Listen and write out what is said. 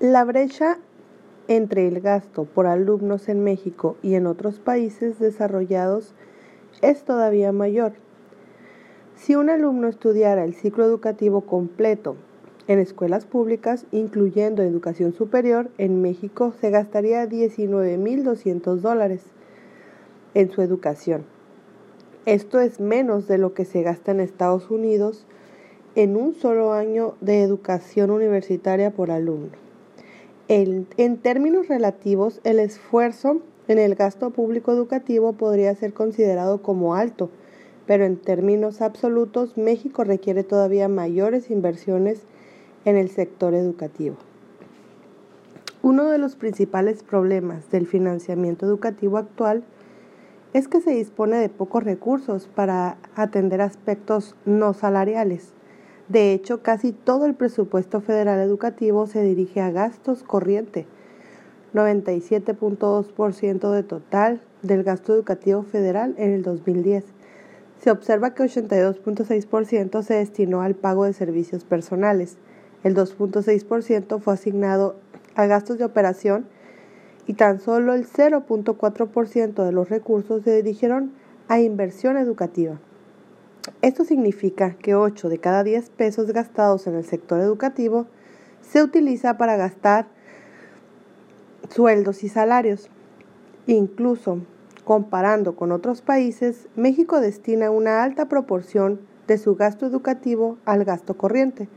La brecha entre el gasto por alumnos en México y en otros países desarrollados es todavía mayor. Si un alumno estudiara el ciclo educativo completo en escuelas públicas, incluyendo educación superior, en México se gastaría 19.200 dólares en su educación. Esto es menos de lo que se gasta en Estados Unidos en un solo año de educación universitaria por alumno. En, términos relativos, el esfuerzo en el gasto público educativo podría ser considerado como alto, pero en términos absolutos, México requiere todavía mayores inversiones en el sector educativo. Uno de los principales problemas del financiamiento educativo actual es que se dispone de pocos recursos para atender aspectos no salariales. De hecho, casi todo el presupuesto federal educativo se dirige a gastos corriente, 97.2% de total del gasto educativo federal en el 2010. Se observa que 82.6% se destinó al pago de servicios personales, el 2.6% fue asignado a gastos de operación y tan solo el 0.4% de los recursos se dirigieron a inversión educativa. Esto significa que 8 de cada 10 pesos gastados en el sector educativo se utiliza para gastar sueldos y salarios. Incluso comparando con otros países, México destina una alta proporción de su gasto educativo al gasto corriente